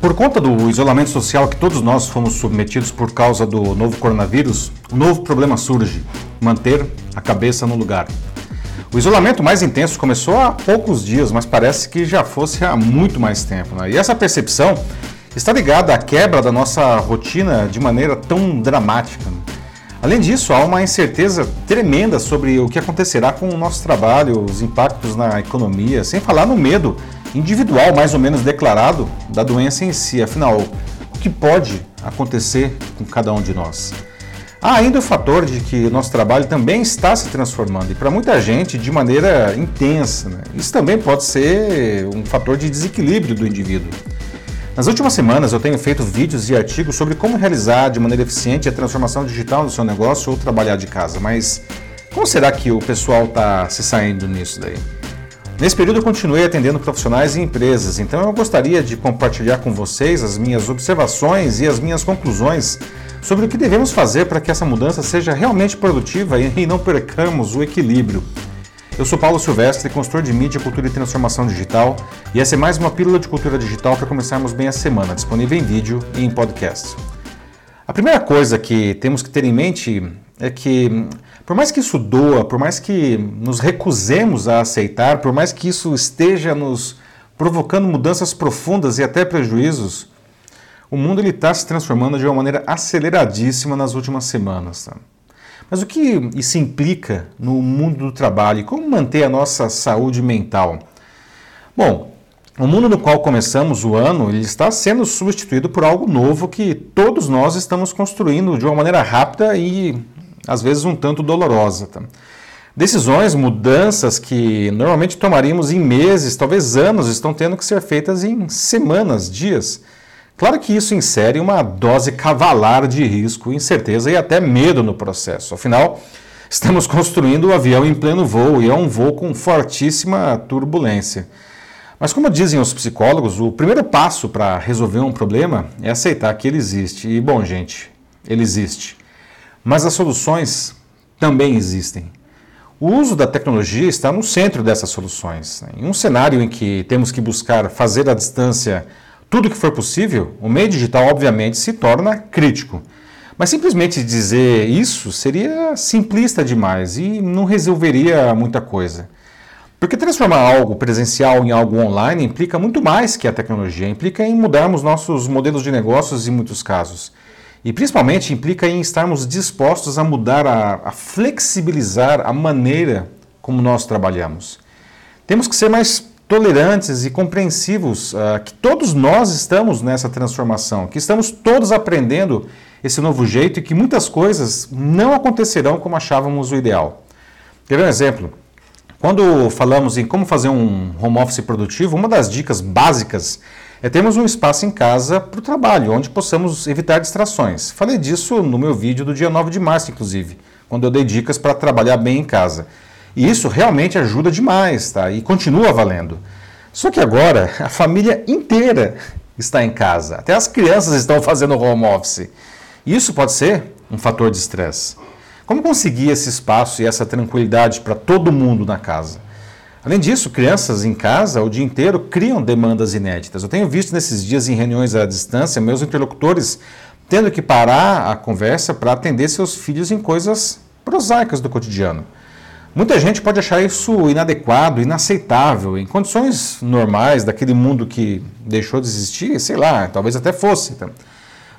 Por conta do isolamento social que todos nós fomos submetidos por causa do novo coronavírus, um novo problema surge: manter a cabeça no lugar. O isolamento mais intenso começou há poucos dias, mas parece que já fosse há muito mais tempo. Né? E essa percepção está ligada à quebra da nossa rotina de maneira tão dramática. Né? Além disso, há uma incerteza tremenda sobre o que acontecerá com o nosso trabalho, os impactos na economia, sem falar no medo individual, mais ou menos declarado, da doença em si. Afinal, o que pode acontecer com cada um de nós? Há ainda o fator de que o nosso trabalho também está se transformando e para muita gente de maneira intensa. Né? Isso também pode ser um fator de desequilíbrio do indivíduo. Nas últimas semanas eu tenho feito vídeos e artigos sobre como realizar de maneira eficiente a transformação digital do seu negócio ou trabalhar de casa, mas como será que o pessoal está se saindo nisso daí? Nesse período eu continuei atendendo profissionais e empresas, então eu gostaria de compartilhar com vocês as minhas observações e as minhas conclusões sobre o que devemos fazer para que essa mudança seja realmente produtiva e não percamos o equilíbrio. Eu sou Paulo Silvestre, consultor de mídia, cultura e transformação digital, e essa é mais uma pílula de cultura digital para começarmos bem a semana, disponível em vídeo e em podcast. A primeira coisa que temos que ter em mente é que, por mais que isso doa, por mais que nos recusemos a aceitar, por mais que isso esteja nos provocando mudanças profundas e até prejuízos, o mundo está se transformando de uma maneira aceleradíssima nas últimas semanas. Tá? Mas o que isso implica no mundo do trabalho e como manter a nossa saúde mental? Bom, o mundo no qual começamos o ano ele está sendo substituído por algo novo que todos nós estamos construindo de uma maneira rápida e às vezes um tanto dolorosa. Tá? Decisões, mudanças que normalmente tomaríamos em meses, talvez anos, estão tendo que ser feitas em semanas, dias. Claro que isso insere uma dose cavalar de risco, incerteza e até medo no processo. Afinal, estamos construindo o avião em pleno voo e é um voo com fortíssima turbulência. Mas, como dizem os psicólogos, o primeiro passo para resolver um problema é aceitar que ele existe. E, bom, gente, ele existe. Mas as soluções também existem. O uso da tecnologia está no centro dessas soluções. Em um cenário em que temos que buscar fazer à distância tudo que for possível, o meio digital obviamente se torna crítico. Mas simplesmente dizer isso seria simplista demais e não resolveria muita coisa. Porque transformar algo presencial em algo online implica muito mais que a tecnologia, implica em mudarmos nossos modelos de negócios em muitos casos. E principalmente implica em estarmos dispostos a mudar, a, a flexibilizar a maneira como nós trabalhamos. Temos que ser mais tolerantes e compreensivos uh, que todos nós estamos nessa transformação, que estamos todos aprendendo esse novo jeito e que muitas coisas não acontecerão como achávamos o ideal. Ver um exemplo? Quando falamos em como fazer um home office produtivo, uma das dicas básicas é termos um espaço em casa para o trabalho, onde possamos evitar distrações. Falei disso no meu vídeo do dia 9 de março, inclusive, quando eu dei dicas para trabalhar bem em casa. E isso realmente ajuda demais, tá? E continua valendo. Só que agora a família inteira está em casa. Até as crianças estão fazendo home office. Isso pode ser um fator de estresse. Como conseguir esse espaço e essa tranquilidade para todo mundo na casa? Além disso, crianças em casa o dia inteiro criam demandas inéditas. Eu tenho visto nesses dias em reuniões à distância meus interlocutores tendo que parar a conversa para atender seus filhos em coisas prosaicas do cotidiano. Muita gente pode achar isso inadequado, inaceitável. Em condições normais, daquele mundo que deixou de existir, sei lá, talvez até fosse. Então.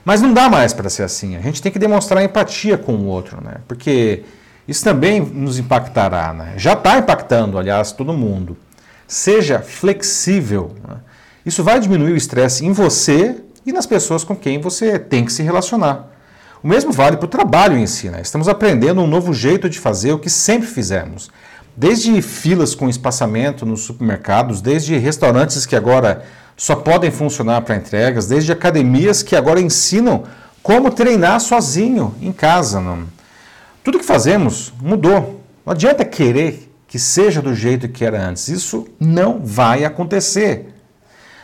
Mas não dá mais para ser assim. A gente tem que demonstrar empatia com o outro, né? Porque isso também nos impactará, né? Já está impactando, aliás, todo mundo. Seja flexível. Né? Isso vai diminuir o estresse em você e nas pessoas com quem você tem que se relacionar. O mesmo vale para o trabalho em si. Né? Estamos aprendendo um novo jeito de fazer o que sempre fizemos. Desde filas com espaçamento nos supermercados, desde restaurantes que agora só podem funcionar para entregas, desde academias que agora ensinam como treinar sozinho em casa. Não? Tudo que fazemos mudou. Não adianta querer que seja do jeito que era antes. Isso não vai acontecer.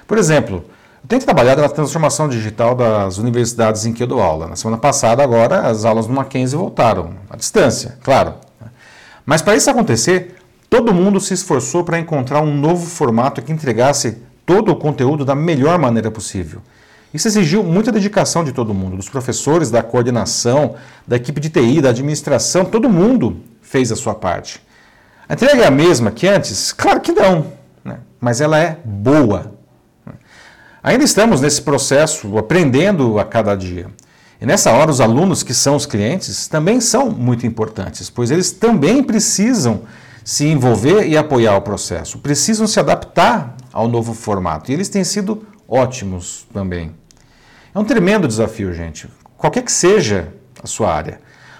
Por exemplo, eu tenho trabalhado na transformação digital das universidades em que eu dou aula. Na semana passada, agora, as aulas no Mackenzie voltaram, à distância, claro. Mas para isso acontecer, todo mundo se esforçou para encontrar um novo formato que entregasse todo o conteúdo da melhor maneira possível. Isso exigiu muita dedicação de todo mundo, dos professores, da coordenação, da equipe de TI, da administração, todo mundo fez a sua parte. A entrega é a mesma que antes? Claro que não, né? mas ela é boa. Ainda estamos nesse processo, aprendendo a cada dia. E nessa hora, os alunos que são os clientes também são muito importantes, pois eles também precisam se envolver e apoiar o processo, precisam se adaptar ao novo formato. E eles têm sido ótimos também. É um tremendo desafio, gente, qualquer que seja a sua área.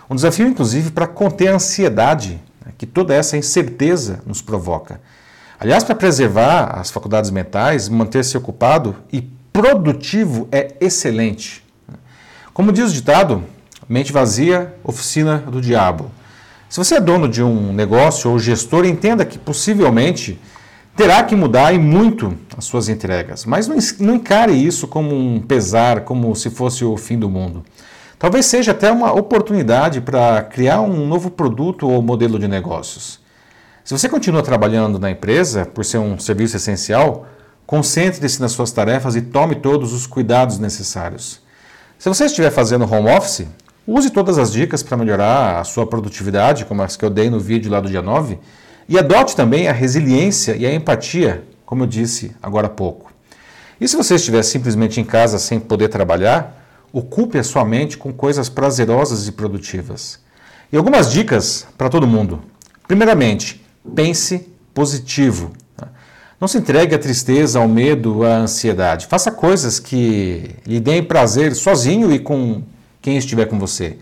Um desafio, inclusive, para conter a ansiedade né, que toda essa incerteza nos provoca. Aliás, para preservar as faculdades mentais, manter-se ocupado e produtivo é excelente. Como diz o ditado, mente vazia, oficina do diabo. Se você é dono de um negócio ou gestor, entenda que possivelmente terá que mudar e muito as suas entregas, mas não encare isso como um pesar, como se fosse o fim do mundo. Talvez seja até uma oportunidade para criar um novo produto ou modelo de negócios. Se você continua trabalhando na empresa por ser um serviço essencial, concentre-se nas suas tarefas e tome todos os cuidados necessários. Se você estiver fazendo home office, use todas as dicas para melhorar a sua produtividade, como as que eu dei no vídeo lá do dia 9, e adote também a resiliência e a empatia, como eu disse agora há pouco. E se você estiver simplesmente em casa sem poder trabalhar, ocupe a sua mente com coisas prazerosas e produtivas. E algumas dicas para todo mundo. Primeiramente, pense positivo. Tá? Não se entregue à tristeza, ao medo, à ansiedade. Faça coisas que lhe deem prazer sozinho e com quem estiver com você.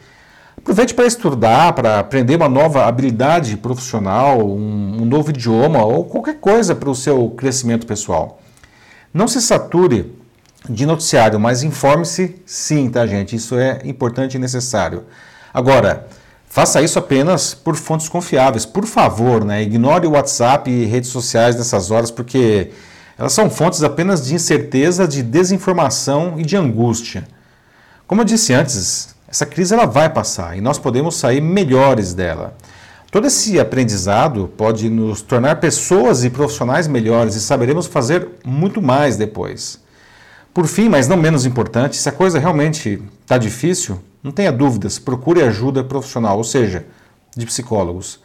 Aproveite para estudar, para aprender uma nova habilidade profissional, um, um novo idioma ou qualquer coisa para o seu crescimento pessoal. Não se sature de noticiário, mas informe-se sim, tá, gente? Isso é importante e necessário. Agora, faça isso apenas por fontes confiáveis. Por favor, né? Ignore o WhatsApp e redes sociais nessas horas, porque elas são fontes apenas de incerteza, de desinformação e de angústia. Como eu disse antes, essa crise ela vai passar e nós podemos sair melhores dela. Todo esse aprendizado pode nos tornar pessoas e profissionais melhores e saberemos fazer muito mais depois. Por fim, mas não menos importante, se a coisa realmente está difícil, não tenha dúvidas, procure ajuda profissional, ou seja, de psicólogos.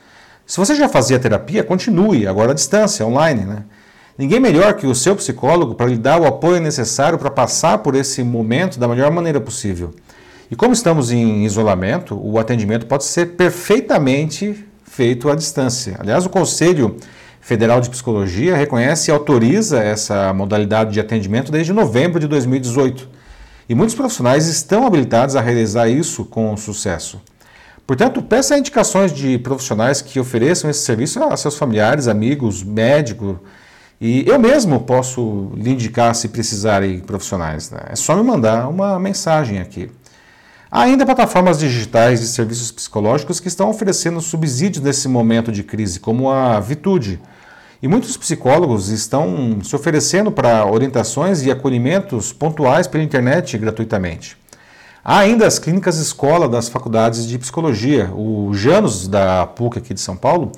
Se você já fazia terapia, continue, agora à distância, online. Né? Ninguém melhor que o seu psicólogo para lhe dar o apoio necessário para passar por esse momento da melhor maneira possível. E como estamos em isolamento, o atendimento pode ser perfeitamente feito à distância. Aliás, o Conselho Federal de Psicologia reconhece e autoriza essa modalidade de atendimento desde novembro de 2018. E muitos profissionais estão habilitados a realizar isso com sucesso. Portanto, peça indicações de profissionais que ofereçam esse serviço a seus familiares, amigos, médico. E eu mesmo posso lhe indicar se precisarem profissionais. Né? É só me mandar uma mensagem aqui. Há ainda plataformas digitais de serviços psicológicos que estão oferecendo subsídios nesse momento de crise, como a Vitude. E muitos psicólogos estão se oferecendo para orientações e acolhimentos pontuais pela internet gratuitamente. Há ainda as clínicas escola das faculdades de psicologia, o Janus da PUC aqui de São Paulo,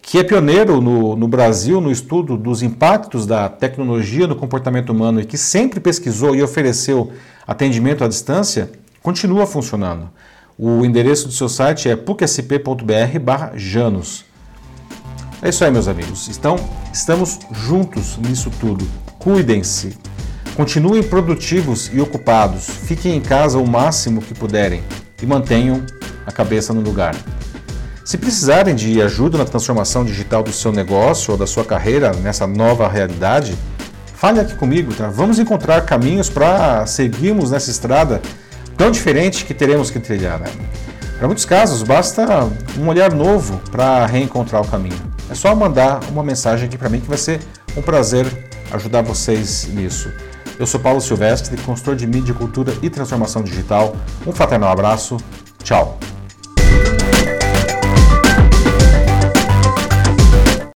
que é pioneiro no, no Brasil no estudo dos impactos da tecnologia no comportamento humano e que sempre pesquisou e ofereceu atendimento à distância, continua funcionando. O endereço do seu site é pucsp.br/janos. É isso aí, meus amigos. Então, estamos juntos nisso tudo. Cuidem-se. Continuem produtivos e ocupados. Fiquem em casa o máximo que puderem e mantenham a cabeça no lugar. Se precisarem de ajuda na transformação digital do seu negócio ou da sua carreira nessa nova realidade, fale aqui comigo, tá? Vamos encontrar caminhos para seguirmos nessa estrada tão diferente que teremos que trilhar. Né? Para muitos casos, basta um olhar novo para reencontrar o caminho. É só mandar uma mensagem aqui para mim que vai ser um prazer ajudar vocês nisso. Eu sou Paulo Silvestre, consultor de mídia, cultura e transformação digital. Um fraternal abraço. Tchau.